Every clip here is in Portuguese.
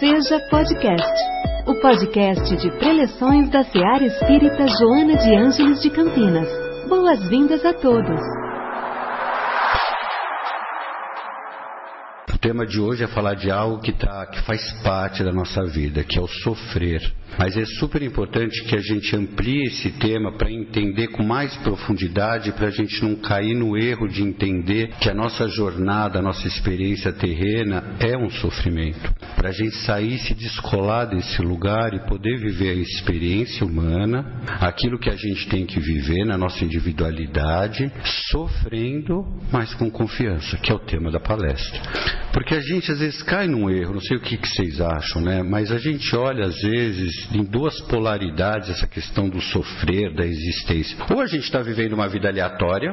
Seja Podcast, o podcast de preleções da Seara Espírita Joana de Ângeles de Campinas. Boas-vindas a todos. Tema de hoje é falar de algo que, tá, que faz parte da nossa vida, que é o sofrer. Mas é super importante que a gente amplie esse tema para entender com mais profundidade, para a gente não cair no erro de entender que a nossa jornada, a nossa experiência terrena é um sofrimento. Para a gente sair, se descolar desse lugar e poder viver a experiência humana, aquilo que a gente tem que viver na nossa individualidade, sofrendo, mas com confiança, que é o tema da palestra. Porque a gente às vezes cai num erro, não sei o que, que vocês acham, né? Mas a gente olha às vezes em duas polaridades essa questão do sofrer, da existência. Ou a gente está vivendo uma vida aleatória,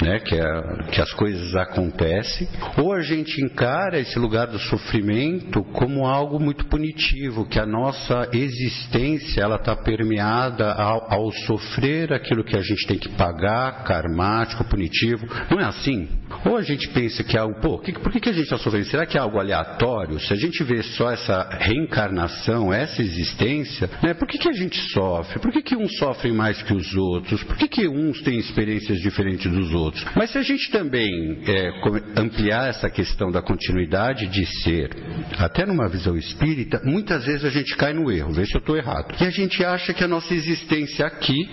né, que, é, que as coisas acontecem, ou a gente encara esse lugar do sofrimento como algo muito punitivo, que a nossa existência ela está permeada ao, ao, sofrer aquilo que a gente tem que pagar, karmático, punitivo. Não é assim? Ou a gente pensa que é algo, pô, que, por que, que a gente está sofrendo? Será que é algo aleatório? Se a gente vê só essa reencarnação, essa existência, né, por que, que a gente sofre? Por que, que uns sofrem mais que os outros? Por que, que uns têm experiências diferentes dos outros? Mas se a gente também é, ampliar essa questão da continuidade de ser, até numa visão espírita, muitas vezes a gente cai no erro, vê se eu estou errado. E a gente acha que a nossa existência aqui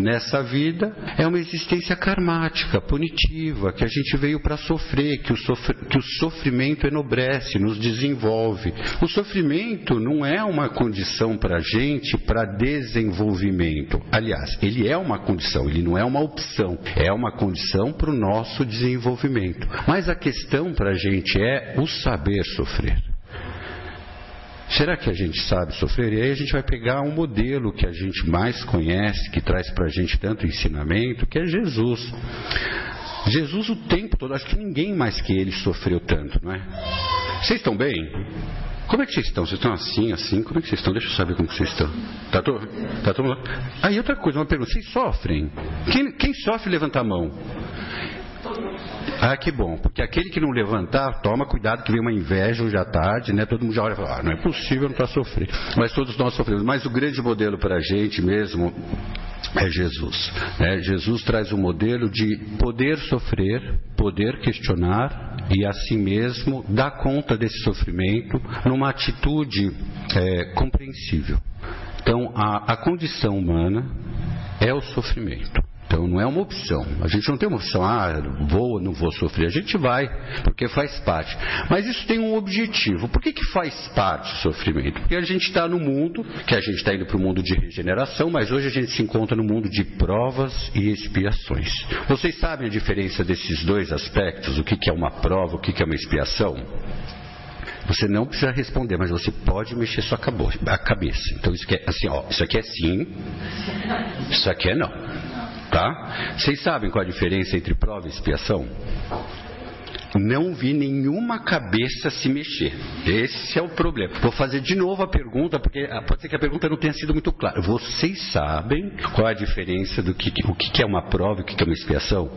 nessa vida é uma existência karmática, punitiva, que a gente veio para sofrer, que o, sofr que o sofrimento enobrece, nos desenvolve. O sofrimento não é uma condição para a gente para desenvolvimento. Aliás, ele é uma condição, ele não é uma opção, é uma condição para o nosso desenvolvimento. Mas a questão para a gente é o saber sofrer. Será que a gente sabe sofrer? E aí a gente vai pegar um modelo que a gente mais conhece, que traz para a gente tanto ensinamento, que é Jesus. Jesus o tempo todo, acho que ninguém mais que ele sofreu tanto, não é? Vocês estão bem? Como é que vocês estão? Vocês estão assim, assim? Como é que vocês estão? Deixa eu saber como vocês estão. Tá todo, tá todo... Aí outra coisa, uma pergunta. Vocês sofrem? Quem, quem sofre, levanta a mão. Ah, que bom, porque aquele que não levantar, toma cuidado que vem uma inveja hoje à tarde, né? Todo mundo já olha e fala, ah, não é possível não estar sofrendo. Mas todos nós sofremos. Mas o grande modelo para a gente mesmo é Jesus. Né? Jesus traz o um modelo de poder sofrer, poder questionar e assim mesmo dar conta desse sofrimento numa atitude é, compreensível. Então, a, a condição humana é o sofrimento. Então não é uma opção. A gente não tem uma opção, ah, vou ou não vou sofrer. A gente vai, porque faz parte. Mas isso tem um objetivo. Por que, que faz parte o sofrimento? Porque a gente está no mundo, que a gente está indo para o mundo de regeneração, mas hoje a gente se encontra no mundo de provas e expiações. Vocês sabem a diferença desses dois aspectos? O que, que é uma prova, o que, que é uma expiação? Você não precisa responder, mas você pode mexer sua cabeça. Então isso é assim, ó, isso aqui é sim, isso aqui é não. Tá? Vocês sabem qual a diferença entre prova e expiação? Não vi nenhuma cabeça se mexer. Esse é o problema. Vou fazer de novo a pergunta, porque ah, pode ser que a pergunta não tenha sido muito clara. Vocês sabem qual a diferença do que, o que é uma prova e o que é uma expiação?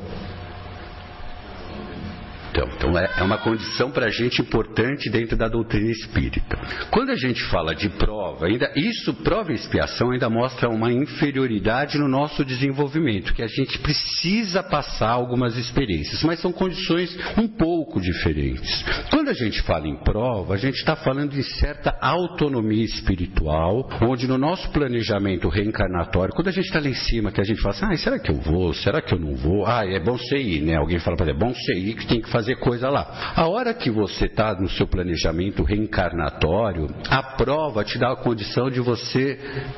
Então, então é, uma condição para a gente importante dentro da doutrina espírita. Quando a gente fala de prova, ainda isso, prova e expiação, ainda mostra uma inferioridade no nosso desenvolvimento, que a gente precisa passar algumas experiências, mas são condições um pouco diferentes. Quando a gente fala em prova, a gente está falando de certa autonomia espiritual, onde no nosso planejamento reencarnatório, quando a gente está lá em cima, que a gente fala assim, ah, será que eu vou? Será que eu não vou? Ah, é bom você ir, né? Alguém fala para ele, é bom você ir que tem que fazer fazer coisa lá. A hora que você está no seu planejamento reencarnatório, a prova te dá a condição de você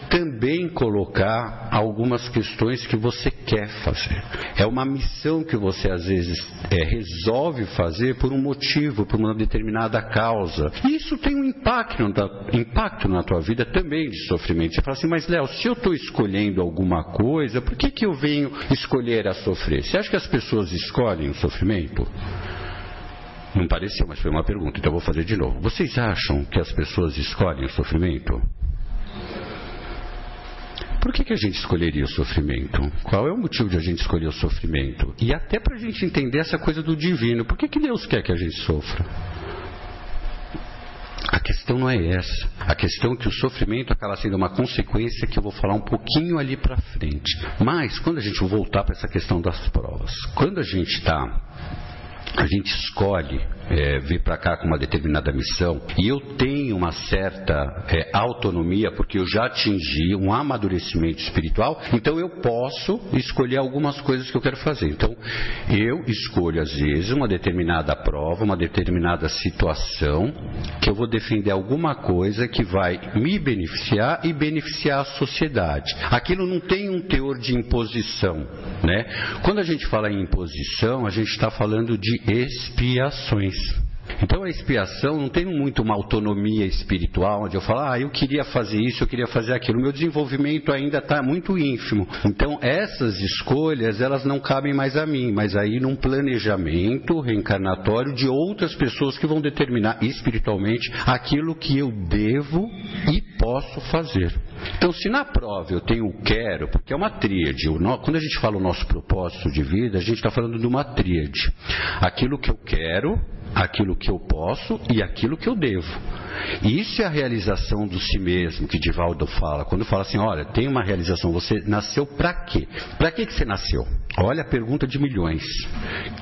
também colocar algumas questões que você quer fazer. É uma missão que você às vezes é, resolve fazer por um motivo, por uma determinada causa. Isso tem um impacto, impacto na tua vida também de sofrimento. Você fala assim, mas Léo, se eu estou escolhendo alguma coisa, por que, que eu venho escolher a sofrer? Você acha que as pessoas escolhem o sofrimento? Não pareceu, mas foi uma pergunta, então vou fazer de novo. Vocês acham que as pessoas escolhem o sofrimento? Por que, que a gente escolheria o sofrimento? Qual é o motivo de a gente escolher o sofrimento? E até para a gente entender essa coisa do divino, por que, que Deus quer que a gente sofra? A questão não é essa. A questão é que o sofrimento acaba sendo uma consequência que eu vou falar um pouquinho ali para frente. Mas quando a gente voltar para essa questão das provas, quando a gente está a gente escolhe é, vir para cá com uma determinada missão e eu tenho uma certa é, autonomia porque eu já atingi um amadurecimento espiritual, então eu posso escolher algumas coisas que eu quero fazer. Então eu escolho às vezes uma determinada prova, uma determinada situação que eu vou defender alguma coisa que vai me beneficiar e beneficiar a sociedade. Aquilo não tem um teor de imposição, né? Quando a gente fala em imposição, a gente está falando de expiações. Então a expiação não tem muito uma autonomia espiritual, onde eu falo, ah, eu queria fazer isso, eu queria fazer aquilo. O meu desenvolvimento ainda está muito ínfimo. Então essas escolhas, elas não cabem mais a mim, mas aí num planejamento reencarnatório de outras pessoas que vão determinar espiritualmente aquilo que eu devo e posso fazer. Então, se na prova eu tenho o quero, porque é uma tríade, quando a gente fala o nosso propósito de vida, a gente está falando de uma tríade. Aquilo que eu quero, aquilo que eu posso e aquilo que eu devo. Isso é a realização do si mesmo que Divaldo fala. Quando fala assim, olha, tem uma realização, você nasceu para quê? Para que, que você nasceu? Olha a pergunta de milhões.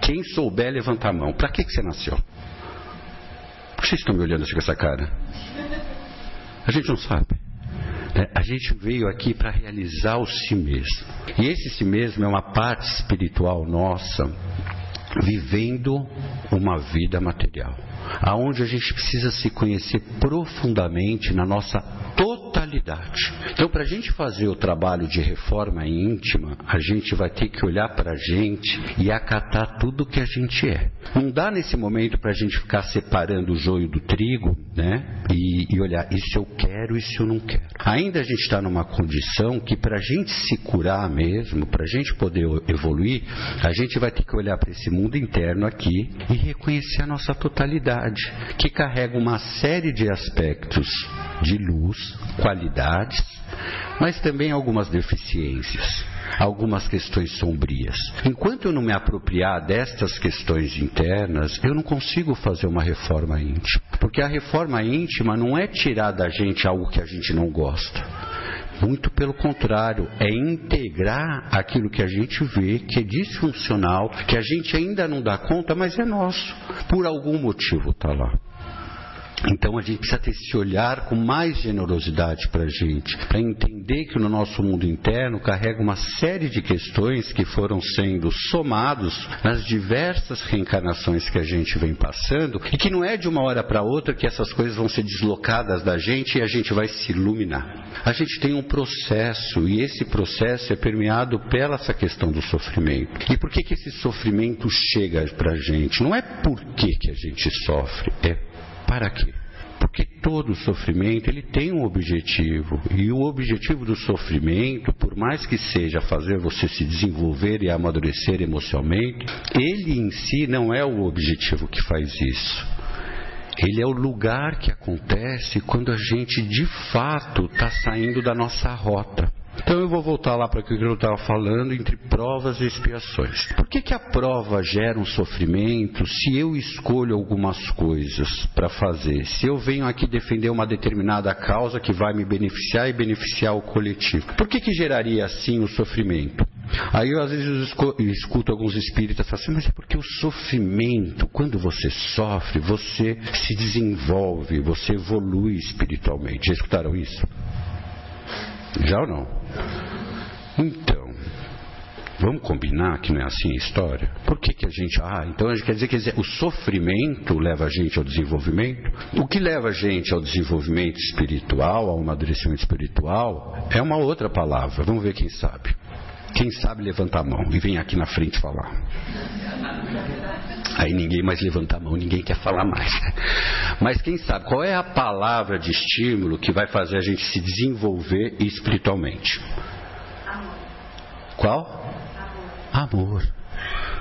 Quem souber, levanta a mão. Para que, que você nasceu? Por que vocês estão me olhando assim com essa cara? A gente não sabe. É, a gente veio aqui para realizar o si mesmo. E esse si mesmo é uma parte espiritual nossa vivendo uma vida material, aonde a gente precisa se conhecer profundamente na nossa totalidade. Então, para a gente fazer o trabalho de reforma íntima, a gente vai ter que olhar para a gente e acatar tudo que a gente é. Não dá nesse momento para a gente ficar separando o joio do trigo, né? E, e olhar isso eu quero, isso eu não quero. Ainda a gente está numa condição que para a gente se curar mesmo, para a gente poder evoluir, a gente vai ter que olhar para esse mundo interno aqui e reconhecer a nossa totalidade, que carrega uma série de aspectos de luz, qualidades, mas também algumas deficiências, algumas questões sombrias. Enquanto eu não me apropriar destas questões internas, eu não consigo fazer uma reforma íntima. Porque a reforma íntima não é tirar da gente algo que a gente não gosta. Muito pelo contrário, é integrar aquilo que a gente vê que é disfuncional, que a gente ainda não dá conta, mas é nosso. Por algum motivo está lá. Então a gente precisa ter esse olhar com mais generosidade para a gente, para entender que no nosso mundo interno carrega uma série de questões que foram sendo somados nas diversas reencarnações que a gente vem passando e que não é de uma hora para outra que essas coisas vão ser deslocadas da gente e a gente vai se iluminar. A gente tem um processo e esse processo é permeado pela essa questão do sofrimento. E por que, que esse sofrimento chega para a gente? Não é por que, que a gente sofre, é para quê? Porque todo sofrimento ele tem um objetivo e o objetivo do sofrimento, por mais que seja fazer você se desenvolver e amadurecer emocionalmente, ele em si não é o objetivo que faz isso. Ele é o lugar que acontece quando a gente de fato está saindo da nossa rota. Então eu vou voltar lá para o que eu estava falando entre provas e expiações. Por que, que a prova gera um sofrimento se eu escolho algumas coisas para fazer? Se eu venho aqui defender uma determinada causa que vai me beneficiar e beneficiar o coletivo? Por que, que geraria assim o sofrimento? Aí eu às vezes escuto alguns espíritas falando assim, mas é porque o sofrimento, quando você sofre, você se desenvolve, você evolui espiritualmente. Já escutaram isso? Já ou não? Então, vamos combinar que não é assim a história? Por que, que a gente. Ah, então quer dizer, quer dizer, o sofrimento leva a gente ao desenvolvimento? O que leva a gente ao desenvolvimento espiritual, ao amadurecimento espiritual, é uma outra palavra. Vamos ver quem sabe. Quem sabe levanta a mão e vem aqui na frente falar. Aí ninguém mais levanta a mão, ninguém quer falar mais. Mas quem sabe, qual é a palavra de estímulo que vai fazer a gente se desenvolver espiritualmente? Qual? Amor.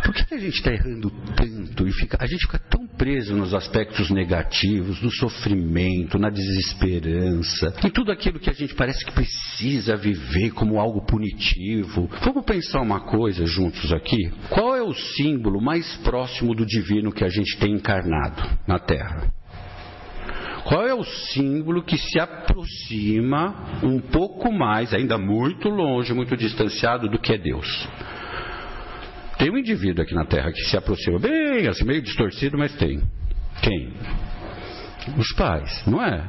Por que a gente está errando tanto e fica, a gente fica tão preso nos aspectos negativos, no sofrimento, na desesperança, em tudo aquilo que a gente parece que precisa viver como algo punitivo? Vamos pensar uma coisa juntos aqui? Qual é o símbolo mais próximo do divino que a gente tem encarnado na Terra? Qual é o símbolo que se aproxima um pouco mais, ainda muito longe, muito distanciado do que é Deus? Tem um indivíduo aqui na Terra que se aproxima bem, assim, meio distorcido, mas tem. Quem? Os pais, não é?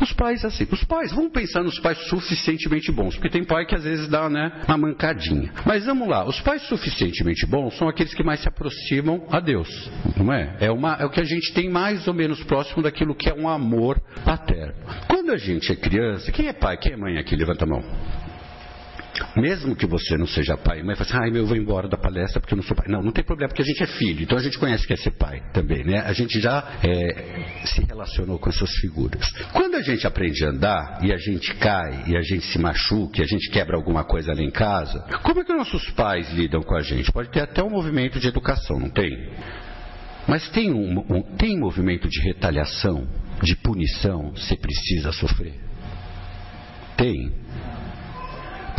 Os pais, assim, os pais, vamos pensar nos pais suficientemente bons, porque tem pai que às vezes dá, né, uma mancadinha. Mas vamos lá, os pais suficientemente bons são aqueles que mais se aproximam a Deus, não é? É, uma, é o que a gente tem mais ou menos próximo daquilo que é um amor paterno. Quando a gente é criança, quem é pai, quem é mãe aqui? Levanta a mão. Mesmo que você não seja pai, mas fala assim, ai, meu, eu vou embora da palestra porque eu não sou pai. Não, não tem problema, porque a gente é filho, então a gente conhece que é ser pai também, né? A gente já é, se relacionou com essas figuras. Quando a gente aprende a andar e a gente cai e a gente se machuca e a gente quebra alguma coisa lá em casa, como é que nossos pais lidam com a gente? Pode ter até um movimento de educação, não tem? Mas tem um, um tem movimento de retaliação, de punição, se precisa sofrer? Tem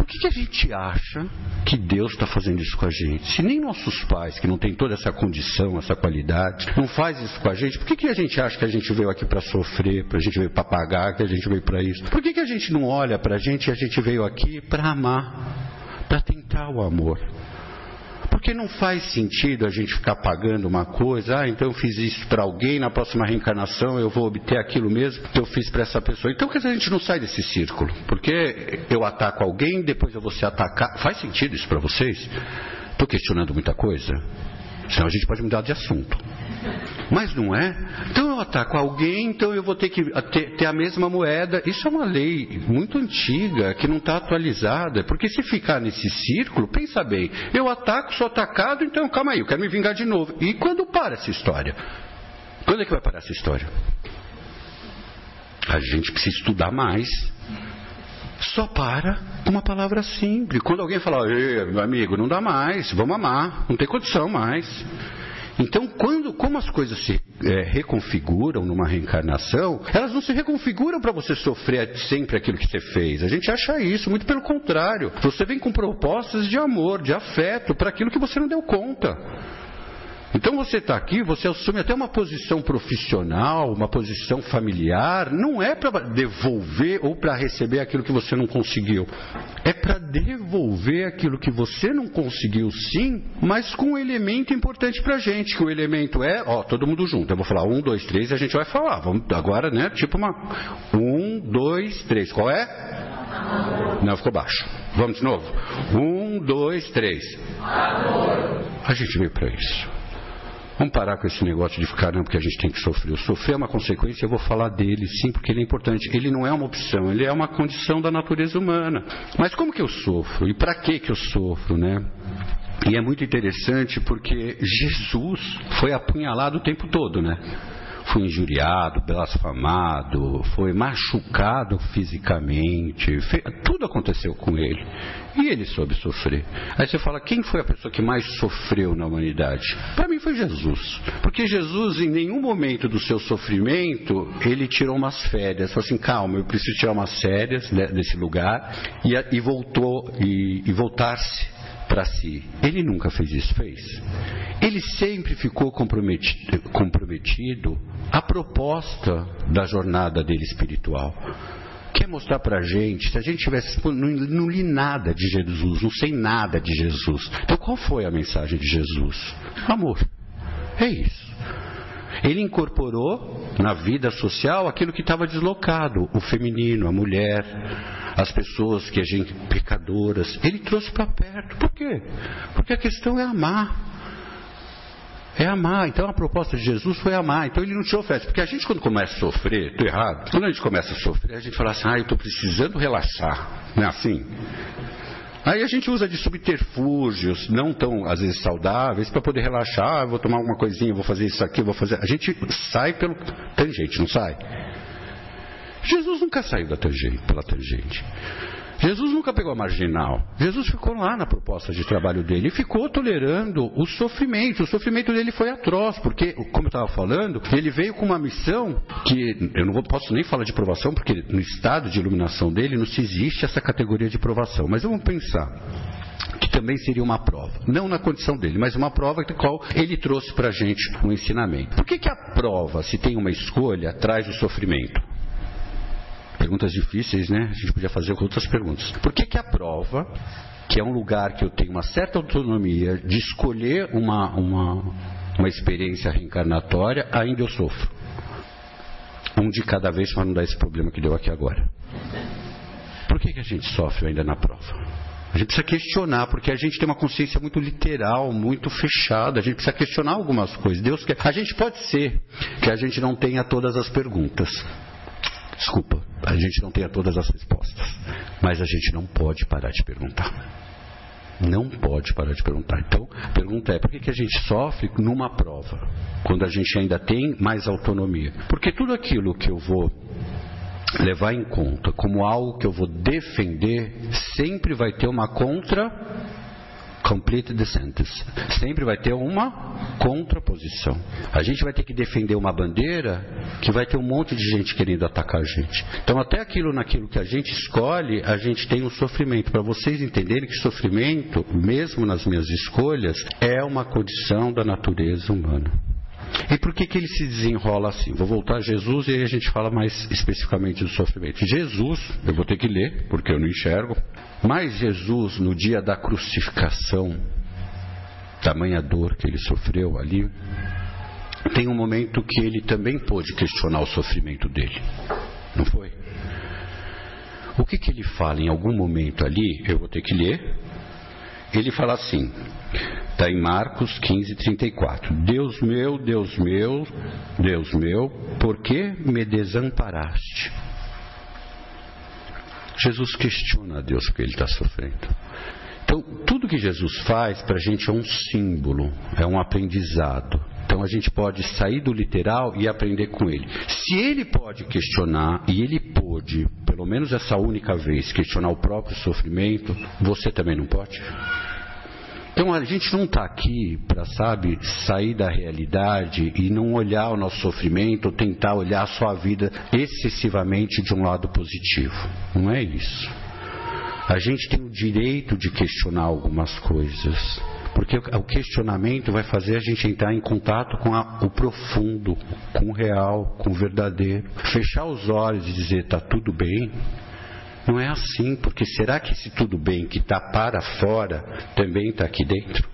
que, que a gente acha que Deus está fazendo isso com a gente? Se nem nossos pais, que não têm toda essa condição, essa qualidade, não faz isso com a gente, por que, que a gente acha que a gente veio aqui para sofrer, para a gente veio para pagar, que a gente veio para isso? Por que, que a gente não olha para a gente e a gente veio aqui para amar, para tentar o amor? Porque não faz sentido a gente ficar pagando uma coisa, ah, então eu fiz isso para alguém, na próxima reencarnação eu vou obter aquilo mesmo que eu fiz para essa pessoa. Então, quer dizer, a gente não sai desse círculo. Porque eu ataco alguém, depois eu vou ser atacado. Faz sentido isso para vocês? Estou questionando muita coisa? Senão a gente pode mudar de assunto. Mas não é? Então eu ataco alguém, então eu vou ter que ter, ter a mesma moeda. Isso é uma lei muito antiga, que não está atualizada. Porque se ficar nesse círculo, pensa bem, eu ataco, sou atacado, então calma aí, eu quero me vingar de novo. E quando para essa história? Quando é que vai parar essa história? A gente precisa estudar mais. Só para com uma palavra simples. Quando alguém fala, meu amigo, não dá mais, vamos amar, não tem condição mais. Então, quando, como as coisas se é, reconfiguram numa reencarnação, elas não se reconfiguram para você sofrer sempre aquilo que você fez. A gente acha isso, muito pelo contrário. Você vem com propostas de amor, de afeto, para aquilo que você não deu conta. Então você está aqui, você assume até uma posição profissional, uma posição familiar, não é para devolver ou para receber aquilo que você não conseguiu. É para devolver aquilo que você não conseguiu, sim, mas com um elemento importante para a gente, que o elemento é, ó, todo mundo junto. Eu vou falar um, dois, três e a gente vai falar. Vamos agora, né? Tipo uma. Um, dois, três. Qual é? Não, ficou baixo. Vamos de novo? Um, dois, três. A gente veio para isso. Vamos parar com esse negócio de ficar, não, porque a gente tem que sofrer. O sofrer é uma consequência, eu vou falar dele, sim, porque ele é importante. Ele não é uma opção, ele é uma condição da natureza humana. Mas como que eu sofro? E para que que eu sofro, né? E é muito interessante porque Jesus foi apunhalado o tempo todo, né? Foi injuriado, blasfamado, foi machucado fisicamente, tudo aconteceu com ele. E ele soube sofrer. Aí você fala, quem foi a pessoa que mais sofreu na humanidade? Para mim foi Jesus. Porque Jesus, em nenhum momento do seu sofrimento, ele tirou umas férias. Falou assim, calma, eu preciso tirar umas férias desse lugar. E, e voltou, e, e voltar-se para si. Ele nunca fez isso, fez? Ele sempre ficou comprometido, comprometido à proposta da jornada dele espiritual. Quer mostrar para a gente, se a gente tivesse, não, não li nada de Jesus, não sei nada de Jesus. Então qual foi a mensagem de Jesus? Amor. É isso. Ele incorporou na vida social aquilo que estava deslocado, o feminino, a mulher, as pessoas que a gente pecadoras, ele trouxe para perto. Por quê? Porque a questão é amar. É amar. Então a proposta de Jesus foi amar. Então ele não te oferece. Porque a gente, quando começa a sofrer, estou errado, quando a gente começa a sofrer, a gente fala assim: ah, eu estou precisando relaxar. Não é assim? Aí a gente usa de subterfúgios, não tão, às vezes, saudáveis, para poder relaxar. Ah, vou tomar alguma coisinha, vou fazer isso aqui, vou fazer. A gente sai pelo tangente, não sai? Jesus nunca saiu da tangente, pela tangente. Jesus nunca pegou a marginal. Jesus ficou lá na proposta de trabalho dele e ficou tolerando o sofrimento. O sofrimento dele foi atroz, porque, como eu estava falando, ele veio com uma missão que eu não posso nem falar de provação, porque no estado de iluminação dele não se existe essa categoria de provação. Mas vamos pensar que também seria uma prova. Não na condição dele, mas uma prova de qual ele trouxe para a gente um ensinamento. Por que, que a prova, se tem uma escolha, traz o sofrimento? Perguntas difíceis, né? A gente podia fazer outras perguntas. Por que, que a prova, que é um lugar que eu tenho uma certa autonomia de escolher uma, uma, uma experiência reencarnatória, ainda eu sofro? Um de cada vez para não dar esse problema que deu aqui agora. Por que, que a gente sofre ainda na prova? A gente precisa questionar, porque a gente tem uma consciência muito literal, muito fechada. A gente precisa questionar algumas coisas. Deus quer. A gente pode ser que a gente não tenha todas as perguntas. Desculpa, a gente não tenha todas as respostas. Mas a gente não pode parar de perguntar. Não pode parar de perguntar. Então, a pergunta é: por que, que a gente sofre numa prova, quando a gente ainda tem mais autonomia? Porque tudo aquilo que eu vou levar em conta como algo que eu vou defender, sempre vai ter uma contra complete the sentence. Sempre vai ter uma contraposição. A gente vai ter que defender uma bandeira que vai ter um monte de gente querendo atacar a gente. Então, até aquilo naquilo que a gente escolhe, a gente tem um sofrimento. Para vocês entenderem que sofrimento, mesmo nas minhas escolhas, é uma condição da natureza humana. E por que, que ele se desenrola assim? Vou voltar a Jesus e aí a gente fala mais especificamente do sofrimento. Jesus, eu vou ter que ler, porque eu não enxergo, mas Jesus, no dia da crucificação, tamanha dor que ele sofreu ali, tem um momento que ele também pôde questionar o sofrimento dele. Não foi? O que, que ele fala em algum momento ali? Eu vou ter que ler. Ele fala assim: Está em Marcos 15, 34. Deus meu, Deus meu, Deus meu, por que me desamparaste? Jesus questiona a Deus porque ele está sofrendo. Então, tudo que Jesus faz para a gente é um símbolo, é um aprendizado. Então a gente pode sair do literal e aprender com ele. Se ele pode questionar, e ele pôde, pelo menos essa única vez, questionar o próprio sofrimento, você também não pode? Então a gente não está aqui para, sabe, sair da realidade e não olhar o nosso sofrimento ou tentar olhar a sua vida excessivamente de um lado positivo. Não é isso. A gente tem o direito de questionar algumas coisas. Porque o questionamento vai fazer a gente entrar em contato com a, o profundo, com o real, com o verdadeiro. Fechar os olhos e dizer está tudo bem, não é assim, porque será que esse tudo bem que está para fora também está aqui dentro?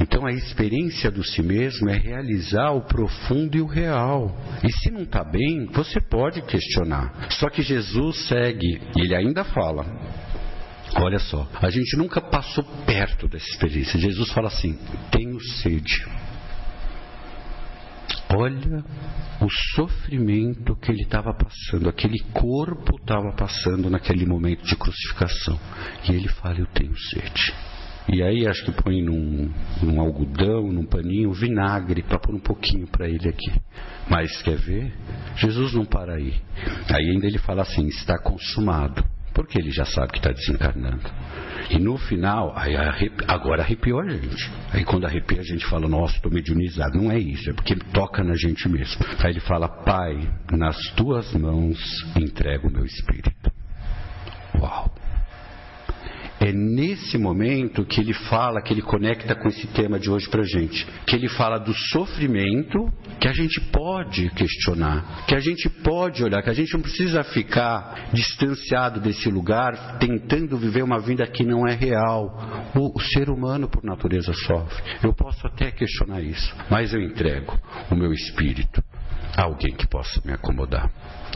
Então a experiência do si mesmo é realizar o profundo e o real. E se não está bem, você pode questionar. Só que Jesus segue, ele ainda fala. Olha só, a gente nunca passou perto dessa experiência. Jesus fala assim: tenho sede. Olha o sofrimento que ele estava passando, aquele corpo estava passando naquele momento de crucificação. E ele fala: Eu tenho sede. E aí acho que põe num, num algodão, num paninho, vinagre para pôr um pouquinho para ele aqui. Mas quer ver? Jesus não para aí. Aí ainda ele fala assim: está consumado. Porque ele já sabe que está desencarnando. E no final, aí agora arrepiou a gente. Aí quando arrepia a gente fala, nossa, estou mediunizado. Não é isso, é porque toca na gente mesmo. Aí ele fala, Pai, nas tuas mãos entrego o meu espírito. Uau! É nesse momento que ele fala, que ele conecta com esse tema de hoje para gente. Que ele fala do sofrimento que a gente pode questionar, que a gente pode olhar, que a gente não precisa ficar distanciado desse lugar, tentando viver uma vida que não é real. O, o ser humano, por natureza, sofre. Eu posso até questionar isso, mas eu entrego o meu espírito a alguém que possa me acomodar.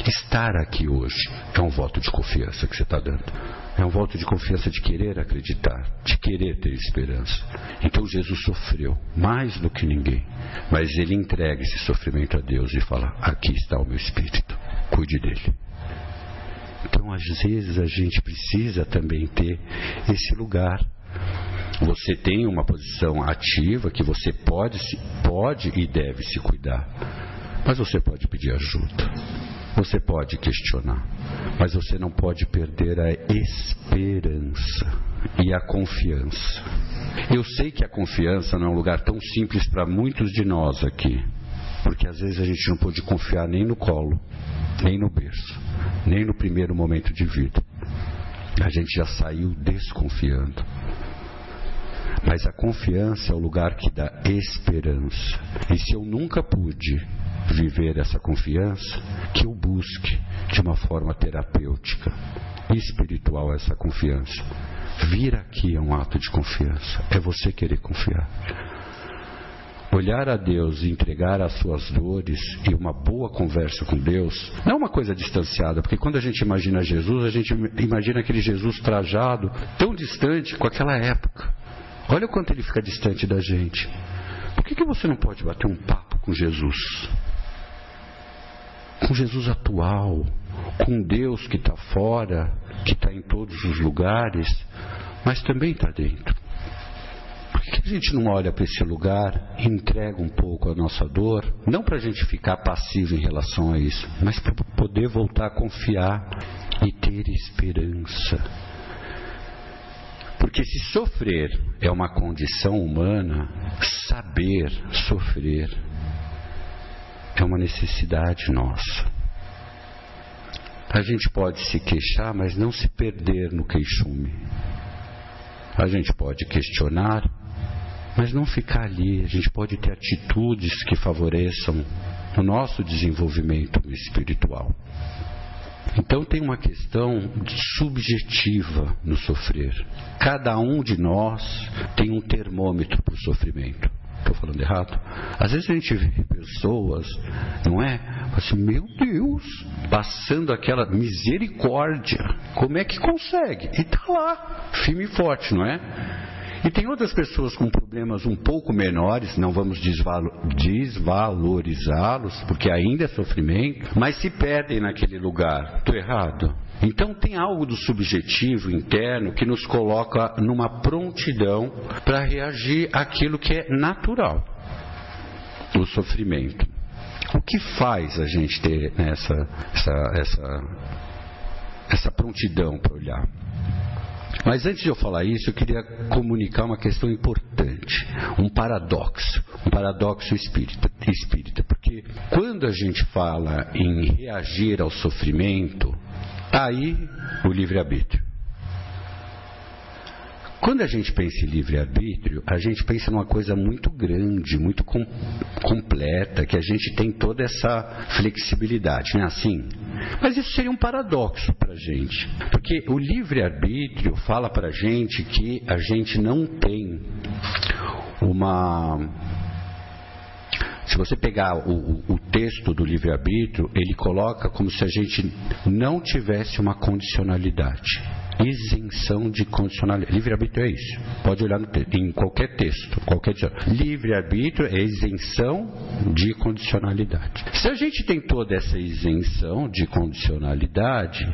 Estar aqui hoje é um voto de confiança que você está dando. É um voto de confiança de querer acreditar, de querer ter esperança. Então Jesus sofreu mais do que ninguém, mas ele entrega esse sofrimento a Deus e fala: Aqui está o meu espírito, cuide dele. Então, às vezes, a gente precisa também ter esse lugar. Você tem uma posição ativa que você pode, pode e deve se cuidar, mas você pode pedir ajuda. Você pode questionar, mas você não pode perder a esperança e a confiança. Eu sei que a confiança não é um lugar tão simples para muitos de nós aqui, porque às vezes a gente não pode confiar nem no colo, nem no berço, nem no primeiro momento de vida. A gente já saiu desconfiando. Mas a confiança é o lugar que dá esperança. E se eu nunca pude viver essa confiança, que eu busque de uma forma terapêutica espiritual essa confiança. Vir aqui é um ato de confiança, é você querer confiar. Olhar a Deus e entregar as suas dores e uma boa conversa com Deus não é uma coisa distanciada, porque quando a gente imagina Jesus, a gente imagina aquele Jesus trajado, tão distante com aquela época. Olha o quanto ele fica distante da gente. Por que, que você não pode bater um papo com Jesus? Com Jesus atual, com Deus que está fora, que está em todos os lugares, mas também está dentro. Por que, a gente não olha para esse lugar e entrega um pouco a nossa dor? Não para a gente ficar passivo em relação a isso, mas para poder voltar a confiar e ter esperança. Porque se sofrer é uma condição humana, saber sofrer é uma necessidade nossa. A gente pode se queixar, mas não se perder no queixume. A gente pode questionar, mas não ficar ali. A gente pode ter atitudes que favoreçam o nosso desenvolvimento espiritual. Então tem uma questão subjetiva no sofrer. Cada um de nós tem um termômetro para o sofrimento. Estou falando errado? Às vezes a gente vê pessoas, não é? Assim, meu Deus, passando aquela misericórdia. Como é que consegue? E está lá, firme e forte, não é? E tem outras pessoas com problemas um pouco menores, não vamos desvalorizá-los, porque ainda é sofrimento, mas se perdem naquele lugar. Estou errado? Então tem algo do subjetivo interno que nos coloca numa prontidão para reagir àquilo que é natural, o sofrimento. O que faz a gente ter essa, essa, essa, essa prontidão para olhar? Mas antes de eu falar isso, eu queria comunicar uma questão importante, um paradoxo, um paradoxo espírita, espírita, porque quando a gente fala em reagir ao sofrimento, tá aí o livre-arbítrio. Quando a gente pensa em livre-arbítrio, a gente pensa numa coisa muito grande, muito com, completa, que a gente tem toda essa flexibilidade, não é assim? Mas isso seria um paradoxo para a gente, porque o livre-arbítrio fala para a gente que a gente não tem uma se você pegar o, o, texto do livre-arbítrio, ele coloca como se a gente não tivesse uma condicionalidade isenção de condicionalidade. Livre-arbítrio é isso. Pode olhar em qualquer texto, qualquer Livre-arbítrio é isenção de condicionalidade. Se a gente tem toda essa isenção de condicionalidade,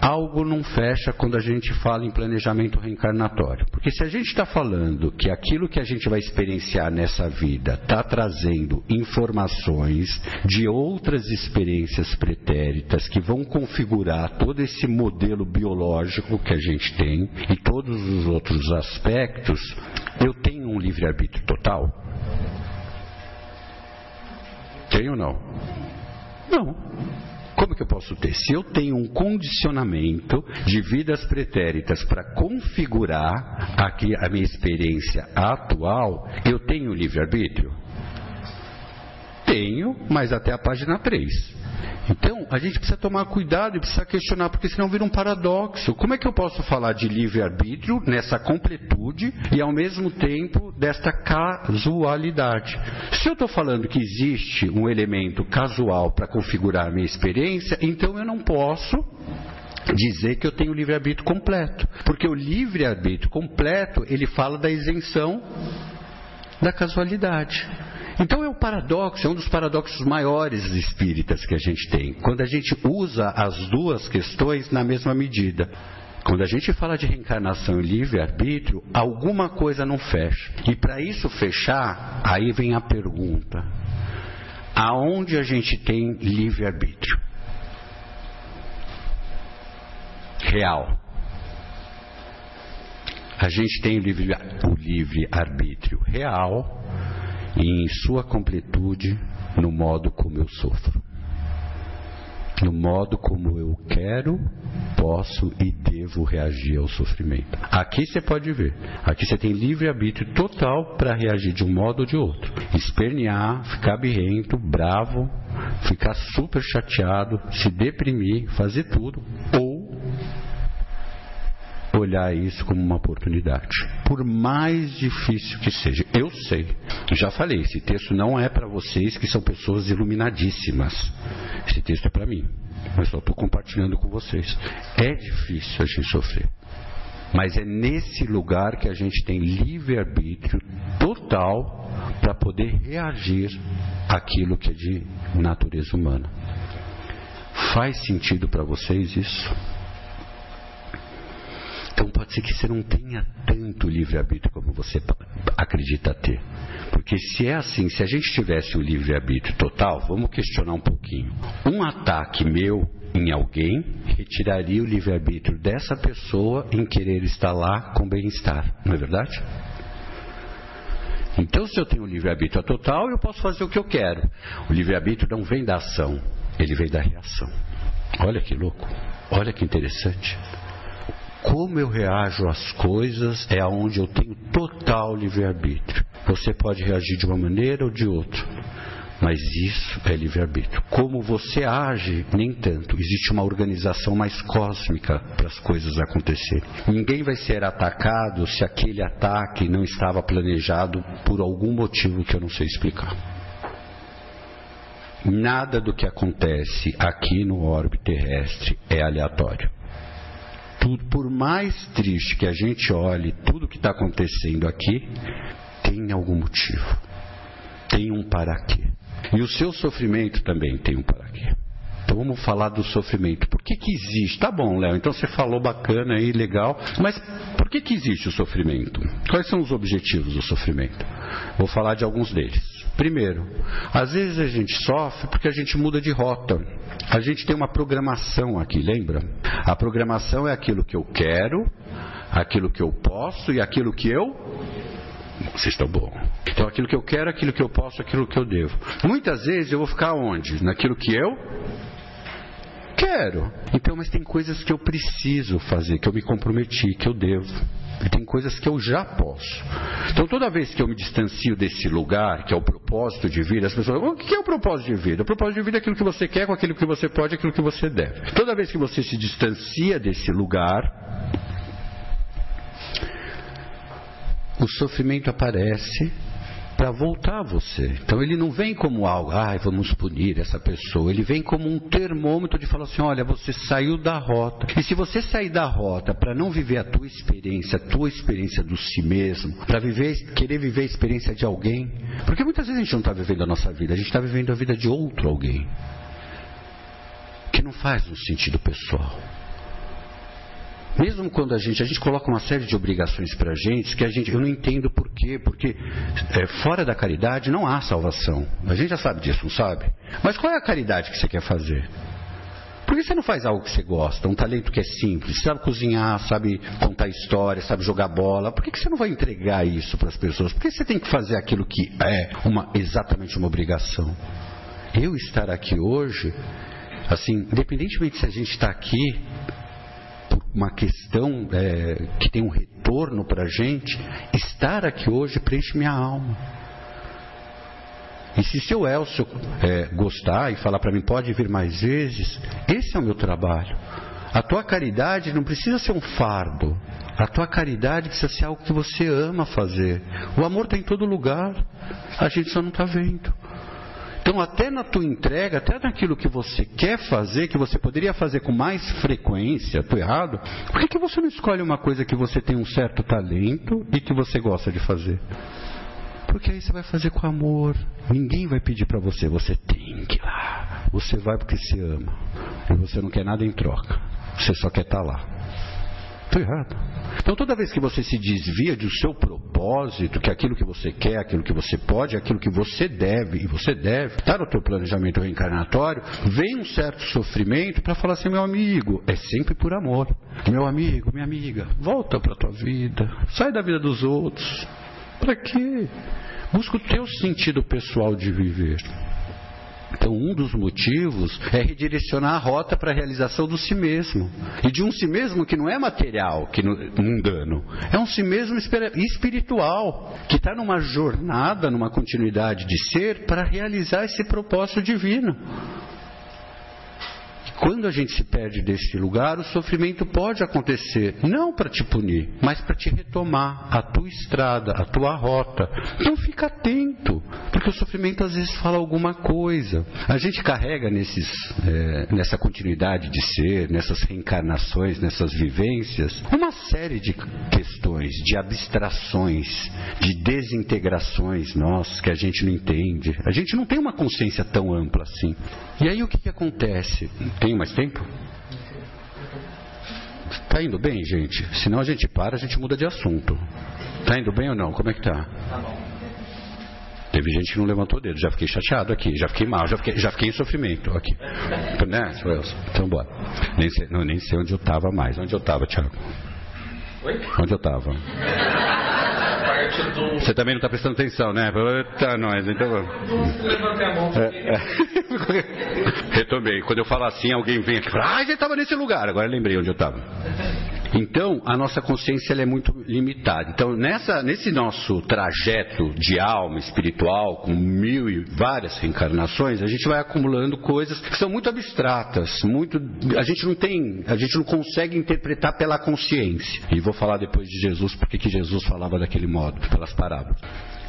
algo não fecha quando a gente fala em planejamento reencarnatório. Porque se a gente está falando que aquilo que a gente vai experienciar nessa vida está trazendo informações de outras experiências pretéritas que vão configurar todo esse modelo biológico que a gente tem e todos os outros aspectos, eu tenho um livre-arbítrio total? Tenho ou não? Não. Como que eu posso ter? Se eu tenho um condicionamento de vidas pretéritas para configurar aqui a minha experiência atual, eu tenho livre-arbítrio? Tenho, mas até a página 3. Então, a gente precisa tomar cuidado e precisa questionar, porque senão vira um paradoxo. Como é que eu posso falar de livre-arbítrio nessa completude e, ao mesmo tempo, desta casualidade? Se eu estou falando que existe um elemento casual para configurar a minha experiência, então eu não posso dizer que eu tenho livre-arbítrio completo. Porque o livre-arbítrio completo, ele fala da isenção da casualidade. Então é um paradoxo, é um dos paradoxos maiores espíritas que a gente tem, quando a gente usa as duas questões na mesma medida. Quando a gente fala de reencarnação e livre-arbítrio, alguma coisa não fecha. E para isso fechar, aí vem a pergunta: aonde a gente tem livre-arbítrio? real. A gente tem o livre, o livre arbítrio real e em sua completude no modo como eu sofro. No modo como eu quero, posso e devo reagir ao sofrimento. Aqui você pode ver. Aqui você tem livre-arbítrio total para reagir de um modo ou de outro. Espernear, ficar birrento, bravo, ficar super chateado, se deprimir, fazer tudo. Ou olhar isso como uma oportunidade. Por mais difícil que seja. Eu sei. Já falei, esse texto não é para vocês que são pessoas iluminadíssimas. Esse texto é para mim. Eu só estou compartilhando com vocês. É difícil a gente sofrer. Mas é nesse lugar que a gente tem livre-arbítrio total para poder reagir àquilo que é de natureza humana. Faz sentido para vocês isso? Então pode ser que você não tenha tanto livre-arbítrio como você acredita ter. Porque se é assim, se a gente tivesse o livre-arbítrio total, vamos questionar um pouquinho. Um ataque meu em alguém retiraria o livre-arbítrio dessa pessoa em querer estar lá com bem-estar, não é verdade? Então, se eu tenho livre-arbítrio total, eu posso fazer o que eu quero. O livre-arbítrio não vem da ação, ele vem da reação. Olha que louco, olha que interessante como eu reajo às coisas é aonde eu tenho total livre-arbítrio. Você pode reagir de uma maneira ou de outra, mas isso é livre-arbítrio. Como você age, nem tanto. Existe uma organização mais cósmica para as coisas acontecerem. Ninguém vai ser atacado se aquele ataque não estava planejado por algum motivo que eu não sei explicar. Nada do que acontece aqui no orbe terrestre é aleatório tudo, por mais triste que a gente olhe tudo que está acontecendo aqui, tem algum motivo. Tem um para quê. E o seu sofrimento também tem um para quê. Então vamos falar do sofrimento. Por que, que existe? Tá bom, Léo, então você falou bacana aí, legal, mas por que, que existe o sofrimento? Quais são os objetivos do sofrimento? Vou falar de alguns deles. Primeiro, às vezes a gente sofre porque a gente muda de rota. A gente tem uma programação aqui, lembra? A programação é aquilo que eu quero, aquilo que eu posso e aquilo que eu vocês estão bom. Então, aquilo que eu quero, aquilo que eu posso, aquilo que eu devo. Muitas vezes eu vou ficar onde? Naquilo que eu Quero. Então, mas tem coisas que eu preciso fazer, que eu me comprometi, que eu devo. E tem coisas que eu já posso. Então, toda vez que eu me distancio desse lugar, que é o propósito de vida, as pessoas falam: o que é o propósito de vida? O propósito de vida é aquilo que você quer, com aquilo que você pode, aquilo que você deve. Toda vez que você se distancia desse lugar, o sofrimento aparece para voltar a você. Então ele não vem como algo, ai, vamos punir essa pessoa. Ele vem como um termômetro de falar assim: olha, você saiu da rota. E se você sair da rota para não viver a tua experiência, a tua experiência do si mesmo, para viver, querer viver a experiência de alguém, porque muitas vezes a gente não está vivendo a nossa vida, a gente está vivendo a vida de outro alguém que não faz um sentido pessoal. Mesmo quando a gente, a gente coloca uma série de obrigações para a gente, que a gente, eu não entendo por quê, porque é, fora da caridade não há salvação. A gente já sabe disso, não sabe? Mas qual é a caridade que você quer fazer? Por que você não faz algo que você gosta, um talento que é simples, sabe cozinhar, sabe contar história, sabe jogar bola? Por que você não vai entregar isso para as pessoas? Por que você tem que fazer aquilo que é uma, exatamente uma obrigação? Eu estar aqui hoje, assim, independentemente se a gente está aqui uma questão é, que tem um retorno para a gente, estar aqui hoje preenche minha alma. E se seu Elcio é, gostar e falar para mim, pode vir mais vezes, esse é o meu trabalho. A tua caridade não precisa ser um fardo. A tua caridade precisa ser algo que você ama fazer. O amor está em todo lugar. A gente só não está vendo. Então, até na tua entrega, até naquilo que você quer fazer, que você poderia fazer com mais frequência, estou errado, por que, que você não escolhe uma coisa que você tem um certo talento e que você gosta de fazer? Porque aí você vai fazer com amor. Ninguém vai pedir para você, você tem que ir lá. Você vai porque se ama. E você não quer nada em troca. Você só quer estar tá lá. Estou errado. Então, toda vez que você se desvia do seu propósito, que é aquilo que você quer, aquilo que você pode, aquilo que você deve, e você deve, está no teu planejamento reencarnatório, vem um certo sofrimento para falar assim, meu amigo, é sempre por amor. Meu amigo, minha amiga, volta para a tua vida, sai da vida dos outros. Para quê? Busca o teu sentido pessoal de viver. Então, um dos motivos é redirecionar a rota para a realização do si mesmo. E de um si mesmo que não é material, que mundano. É um si mesmo espiritual, que está numa jornada, numa continuidade de ser para realizar esse propósito divino. Quando a gente se perde deste lugar, o sofrimento pode acontecer, não para te punir, mas para te retomar a tua estrada, a tua rota. Então fica atento, porque o sofrimento às vezes fala alguma coisa. A gente carrega nesses, é, nessa continuidade de ser, nessas reencarnações, nessas vivências, uma série de questões, de abstrações, de desintegrações nossas que a gente não entende. A gente não tem uma consciência tão ampla assim. E aí o que, que acontece? Tem mais tempo? Tá indo bem, gente? Senão a gente para, a gente muda de assunto. Tá indo bem ou não? Como é que tá? Tá bom. Teve gente que não levantou o dedo, já fiquei chateado aqui, já fiquei mal, já fiquei, já fiquei em sofrimento aqui. Né, Então bora. Nem sei, não, nem sei onde eu estava mais. Onde eu estava, Thiago? Oi? Onde eu estava? do. Você também não está prestando atenção, né? Tá, nós, então. Levantei a mão. É, é. Retomei. Quando eu falo assim, alguém vem aqui e fala, ah, já estava nesse lugar. Agora lembrei onde eu estava. Então, a nossa consciência é muito limitada. Então, nessa, nesse nosso trajeto de alma espiritual, com mil e várias reencarnações, a gente vai acumulando coisas que são muito abstratas, muito, a gente não tem, a gente não consegue interpretar pela consciência. E vou falar depois de Jesus, porque que Jesus falava daquele modo, pelas parábolas.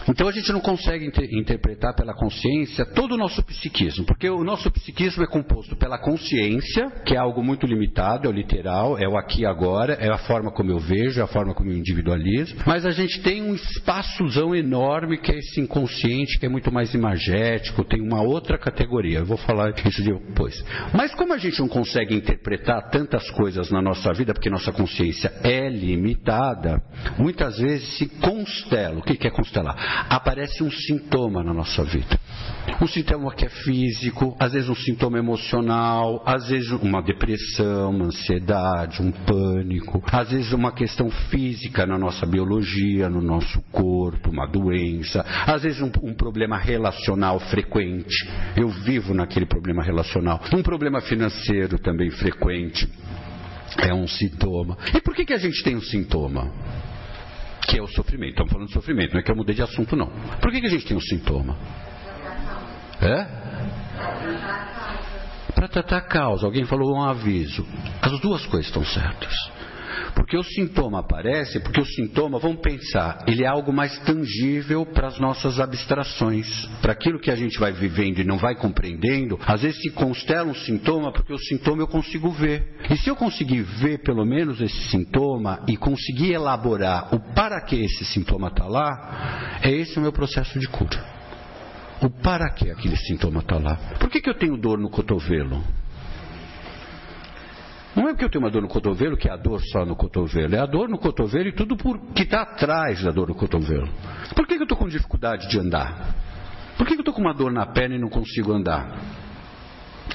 Então a gente não consegue inter interpretar pela consciência todo o nosso psiquismo, porque o nosso psiquismo é composto pela consciência, que é algo muito limitado, é o literal, é o aqui e agora, é a forma como eu vejo, é a forma como eu individualizo, mas a gente tem um espaçozão enorme que é esse inconsciente, que é muito mais imagético, tem uma outra categoria. Eu vou falar isso depois. Mas como a gente não consegue interpretar tantas coisas na nossa vida, porque nossa consciência é limitada, muitas vezes se constela. O que é constelar? Aparece um sintoma na nossa vida. Um sintoma que é físico, às vezes um sintoma emocional, às vezes uma depressão, uma ansiedade, um pânico, às vezes uma questão física na nossa biologia, no nosso corpo, uma doença, às vezes um, um problema relacional frequente. Eu vivo naquele problema relacional. Um problema financeiro também frequente. É um sintoma. E por que, que a gente tem um sintoma? Que é o sofrimento. Estamos falando de sofrimento, não é que eu mudei de assunto, não. Por que, que a gente tem um sintoma? É? Para tratar a causa. Alguém falou um aviso. As duas coisas estão certas. Porque o sintoma aparece, porque o sintoma, vamos pensar, ele é algo mais tangível para as nossas abstrações, para aquilo que a gente vai vivendo e não vai compreendendo. Às vezes se constela um sintoma porque o sintoma eu consigo ver. E se eu conseguir ver pelo menos esse sintoma e conseguir elaborar o para que esse sintoma está lá, é esse o meu processo de cura. O para que aquele sintoma está lá. Por que, que eu tenho dor no cotovelo? Não é porque eu tenho uma dor no cotovelo que é a dor só no cotovelo, é a dor no cotovelo e tudo por, que está atrás da dor no cotovelo. Por que, que eu estou com dificuldade de andar? Por que, que eu estou com uma dor na perna e não consigo andar?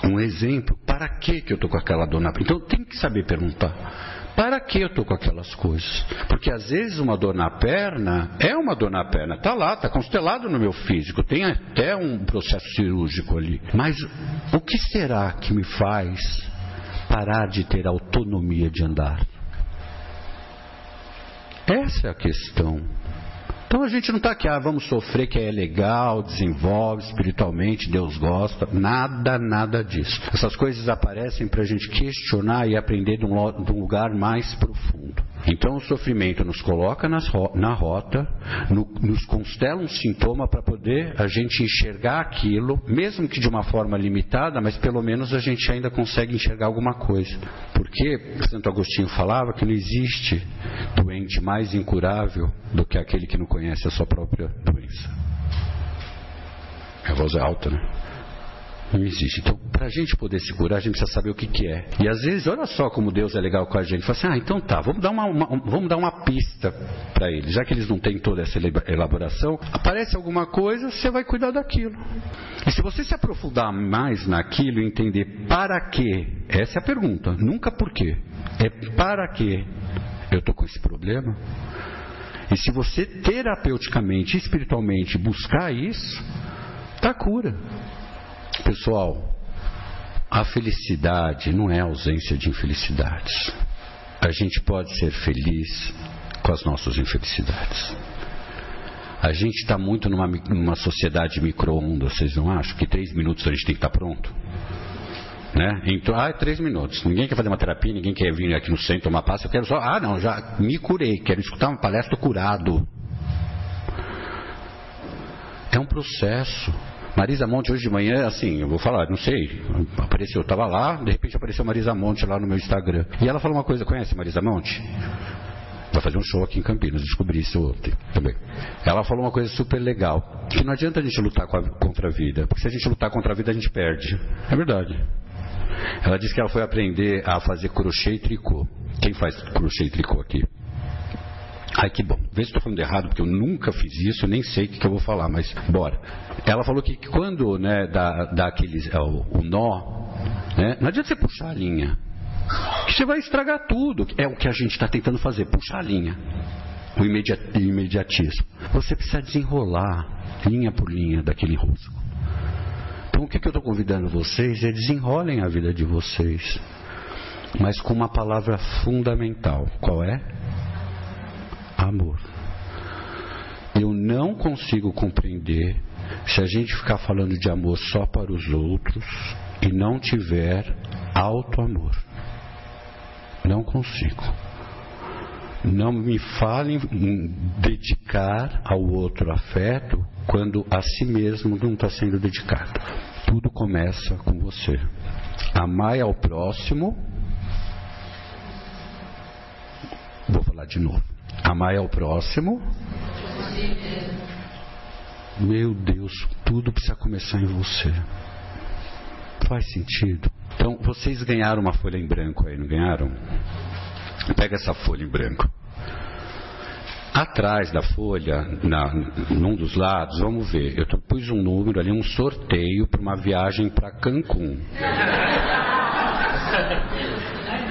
Um exemplo, para que, que eu estou com aquela dor na perna? Então tem que saber perguntar. Para que eu estou com aquelas coisas? Porque às vezes uma dor na perna é uma dor na perna, está lá, está constelado no meu físico, tem até um processo cirúrgico ali. Mas o que será que me faz parar de ter autonomia de andar? Essa é a questão. Então a gente não está aqui, ah, vamos sofrer que é legal, desenvolve espiritualmente, Deus gosta. Nada, nada disso. Essas coisas aparecem para a gente questionar e aprender de um, de um lugar mais profundo. Então o sofrimento nos coloca na rota, nos constela um sintoma para poder a gente enxergar aquilo, mesmo que de uma forma limitada, mas pelo menos a gente ainda consegue enxergar alguma coisa. Porque Santo Agostinho falava que não existe doente mais incurável do que aquele que não conhece a sua própria doença. A voz é alta, né? Não existe. Então, para a gente poder se curar, a gente precisa saber o que, que é. E às vezes, olha só como Deus é legal com a gente. Fala assim, ah, então tá, vamos dar uma, uma vamos dar uma pista para eles. Já que eles não têm toda essa elaboração, aparece alguma coisa, você vai cuidar daquilo. E se você se aprofundar mais naquilo e entender para quê, essa é a pergunta, nunca por quê. É para quê eu estou com esse problema? E se você terapeuticamente, espiritualmente buscar isso, tá cura. Pessoal, a felicidade não é ausência de infelicidades. A gente pode ser feliz com as nossas infelicidades. A gente está muito numa, numa sociedade micro-ondas, vocês não acham? Que três minutos a gente tem que estar tá pronto? Né? Então, ah, três minutos. Ninguém quer fazer uma terapia, ninguém quer vir aqui no centro tomar passe. Eu quero só, ah, não, já me curei, quero escutar uma palestra curado. É um processo. Marisa Monte hoje de manhã, assim, eu vou falar, não sei, apareceu, eu estava lá, de repente apareceu Marisa Monte lá no meu Instagram. E ela falou uma coisa, conhece Marisa Monte? Vai fazer um show aqui em Campinas, descobri isso ontem também. Ela falou uma coisa super legal, que não adianta a gente lutar contra a vida, porque se a gente lutar contra a vida a gente perde. É verdade. Ela disse que ela foi aprender a fazer crochê e tricô. Quem faz crochê e tricô aqui? Ai, que bom. Vê se estou falando errado, porque eu nunca fiz isso, nem sei o que, que eu vou falar, mas bora. Ela falou que quando né, dá, dá aquele, é, o, o nó, né, não adianta você puxar a linha, que você vai estragar tudo. É o que a gente está tentando fazer, puxar a linha. O imediatismo. Você precisa desenrolar, linha por linha, daquele rosco. Então o que, que eu estou convidando vocês é desenrolem a vida de vocês. Mas com uma palavra fundamental. Qual é? Amor. Eu não consigo compreender se a gente ficar falando de amor só para os outros e não tiver alto amor. Não consigo. Não me falem em dedicar ao outro afeto quando a si mesmo não está sendo dedicado. Tudo começa com você. Amai ao próximo. Vou falar de novo. Amar ao próximo. Meu Deus, tudo precisa começar em você. Faz sentido? Então, vocês ganharam uma folha em branco aí, não ganharam? Pega essa folha em branco. Atrás da folha, na, num dos lados, vamos ver, eu pus um número ali, um sorteio para uma viagem para Cancún.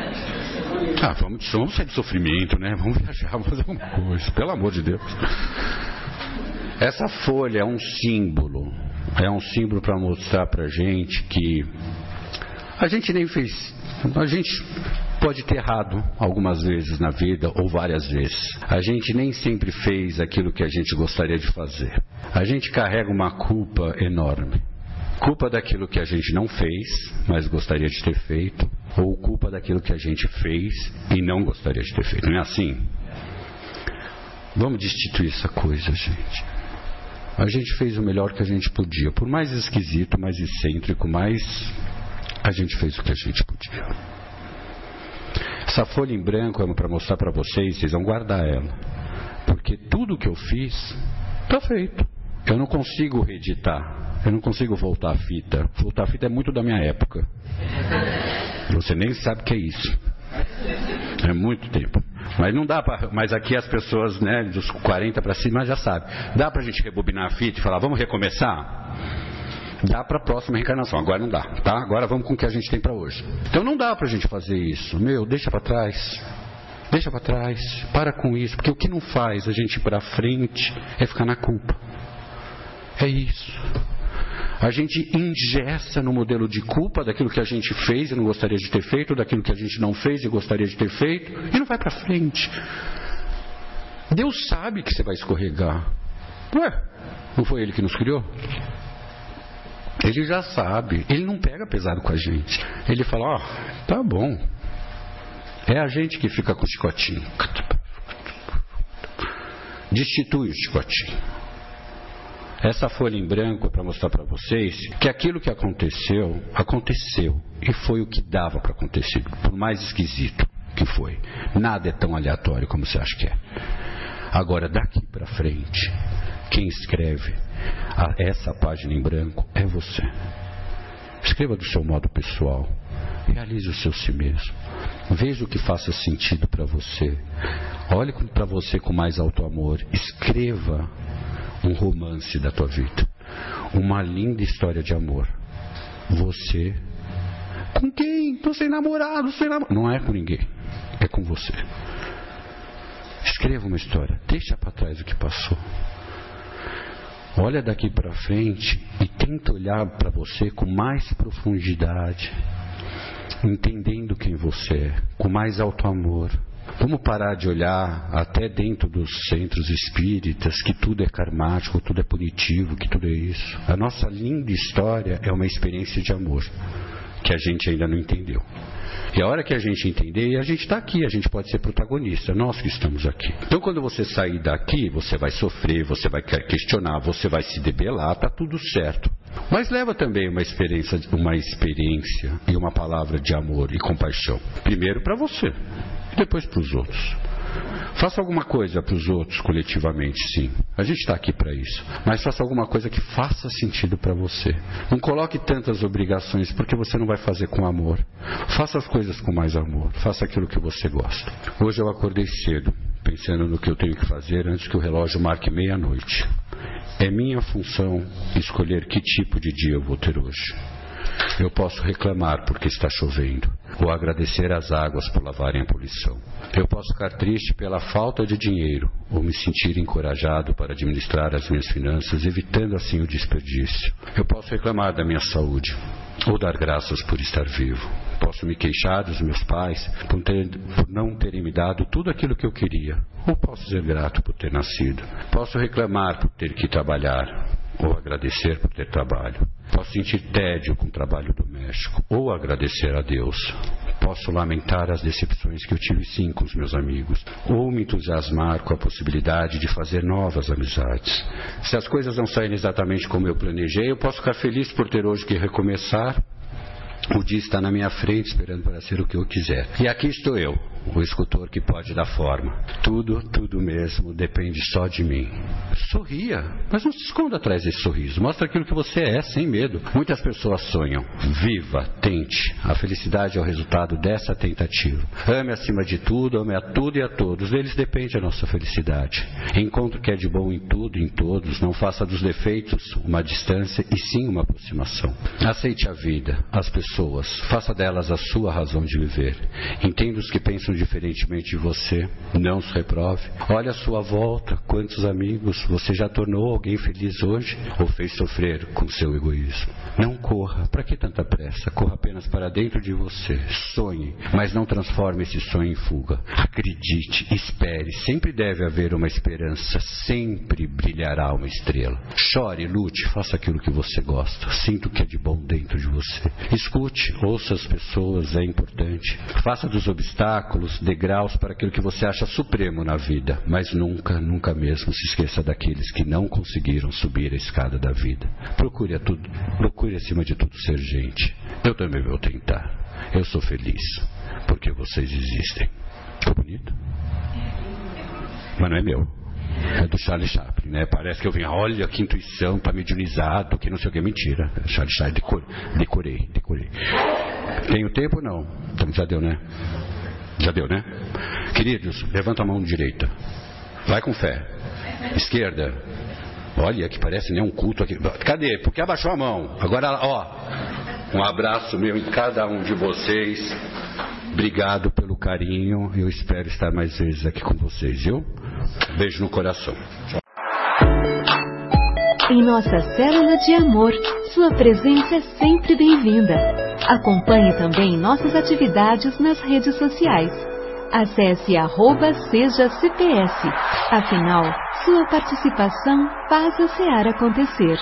Ah, vamos, vamos sair do sofrimento, né? Vamos viajar, vamos fazer alguma coisa, pelo amor de Deus. Essa folha é um símbolo, é um símbolo para mostrar para gente que a gente nem fez, a gente pode ter errado algumas vezes na vida ou várias vezes. A gente nem sempre fez aquilo que a gente gostaria de fazer. A gente carrega uma culpa enorme. Culpa daquilo que a gente não fez, mas gostaria de ter feito, ou culpa daquilo que a gente fez e não gostaria de ter feito. Não é assim? Vamos destituir essa coisa, gente. A gente fez o melhor que a gente podia. Por mais esquisito, mais excêntrico, mais. A gente fez o que a gente podia. Essa folha em branco é para mostrar para vocês, vocês vão guardar ela. Porque tudo que eu fiz está feito. Eu não consigo reeditar. Eu não consigo voltar a fita. Voltar a fita é muito da minha época. Você nem sabe o que é isso. É muito tempo. Mas não dá para. Mas aqui as pessoas, né, dos 40 para cima já sabem. Dá para a gente rebobinar a fita e falar, vamos recomeçar? Dá para a próxima reencarnação. Agora não dá, tá? Agora vamos com o que a gente tem para hoje. Então não dá para a gente fazer isso. Meu, deixa para trás. Deixa para trás. Para com isso. Porque o que não faz a gente ir para frente é ficar na culpa. É isso. A gente ingessa no modelo de culpa daquilo que a gente fez e não gostaria de ter feito, daquilo que a gente não fez e gostaria de ter feito, e não vai para frente. Deus sabe que você vai escorregar. Ué, não foi Ele que nos criou? Ele já sabe. Ele não pega pesado com a gente. Ele fala: Ó, oh, tá bom. É a gente que fica com o chicotinho. Destitui o chicotinho. Essa folha em branco é para mostrar para vocês que aquilo que aconteceu, aconteceu. E foi o que dava para acontecer, por mais esquisito que foi. Nada é tão aleatório como você acha que é. Agora, daqui para frente, quem escreve essa página em branco é você. Escreva do seu modo pessoal. Realize o seu si mesmo. Veja o que faça sentido para você. Olhe para você com mais alto amor. Escreva um romance da tua vida. Uma linda história de amor. Você. Com quem? Estou sem namorado, sem namorado. Não é com ninguém. É com você. Escreva uma história. Deixa para trás o que passou. Olha daqui para frente e tenta olhar para você com mais profundidade, entendendo quem você é, com mais alto amor. Vamos parar de olhar até dentro dos centros espíritas que tudo é karmático, tudo é punitivo, que tudo é isso. A nossa linda história é uma experiência de amor que a gente ainda não entendeu. E a hora que a gente entender, a gente está aqui, a gente pode ser protagonista, nós que estamos aqui. Então, quando você sair daqui, você vai sofrer, você vai questionar, você vai se debelar, está tudo certo. Mas leva também uma experiência, uma experiência e uma palavra de amor e compaixão. Primeiro para você, e depois para os outros. Faça alguma coisa para os outros coletivamente, sim. A gente está aqui para isso. Mas faça alguma coisa que faça sentido para você. Não coloque tantas obrigações porque você não vai fazer com amor. Faça as coisas com mais amor. Faça aquilo que você gosta. Hoje eu acordei cedo, pensando no que eu tenho que fazer antes que o relógio marque meia-noite. É minha função escolher que tipo de dia eu vou ter hoje. Eu posso reclamar porque está chovendo, ou agradecer às águas por lavarem a poluição. Eu posso ficar triste pela falta de dinheiro, ou me sentir encorajado para administrar as minhas finanças, evitando assim o desperdício. Eu posso reclamar da minha saúde, ou dar graças por estar vivo. Posso me queixar dos meus pais por, ter, por, não terem me dado tudo aquilo que eu queria, ou posso ser grato por ter nascido. Posso reclamar por ter que trabalhar, ou agradecer por ter trabalho. Posso sentir tédio com o trabalho doméstico, ou agradecer a Deus. Posso lamentar as decepções que eu tive sim com os meus amigos, ou me entusiasmar com a possibilidade de fazer novas amizades. Se as coisas não saírem exatamente como eu planejei, eu posso ficar feliz por ter hoje que recomeçar o dia está na minha frente esperando para ser o que eu quiser. E aqui estou eu, o escultor que pode dar forma. Tudo, tudo mesmo depende só de mim. Sorria, mas não se esconda atrás desse sorriso. Mostra aquilo que você é, sem medo. Muitas pessoas sonham. Viva, tente. A felicidade é o resultado dessa tentativa. Ame acima de tudo, ame a tudo e a todos. Deles depende a nossa felicidade. Encontre o que é de bom em tudo em todos. Não faça dos defeitos uma distância e sim uma aproximação. Aceite a vida, as pessoas. Faça delas a sua razão de viver. Entenda os que pensam diferentemente de você, não se reprove. Olha a sua volta, quantos amigos você já tornou alguém feliz hoje ou fez sofrer com seu egoísmo. Não corra, para que tanta pressa? Corra apenas para dentro de você. Sonhe, mas não transforme esse sonho em fuga. Acredite, espere, sempre deve haver uma esperança, sempre brilhará uma estrela. Chore, lute, faça aquilo que você gosta. Sinta o que é de bom dentro de você. Escute, ouça as pessoas, é importante. Faça dos obstáculos obstáculos, degraus para aquilo que você acha supremo na vida, mas nunca, nunca mesmo se esqueça daqueles que não conseguiram subir a escada da vida. Procure, tudo, procure acima de tudo ser gente. Eu também vou tentar. Eu sou feliz porque vocês existem. Ficou bonito? Mas não é meu. É do Charlie Chaplin, né? Parece que eu vim, olha que intuição, tá mediunizado, que não sei o que. Mentira. Charlie Chaplin, decorei, decorei. Tenho tempo? Não. Então já deu, né? Já deu, né? Queridos, levanta a mão direita. Vai com fé. Esquerda. Olha, que parece nem um culto aqui. Cadê? Porque abaixou a mão. Agora, ó. Um abraço meu em cada um de vocês. Obrigado pelo carinho. Eu espero estar mais vezes aqui com vocês, viu? Beijo no coração. Em nossa célula de amor, sua presença é sempre bem-vinda. Acompanhe também nossas atividades nas redes sociais. Acesse arroba Seja CPS. Afinal, sua participação faz a SEAR acontecer.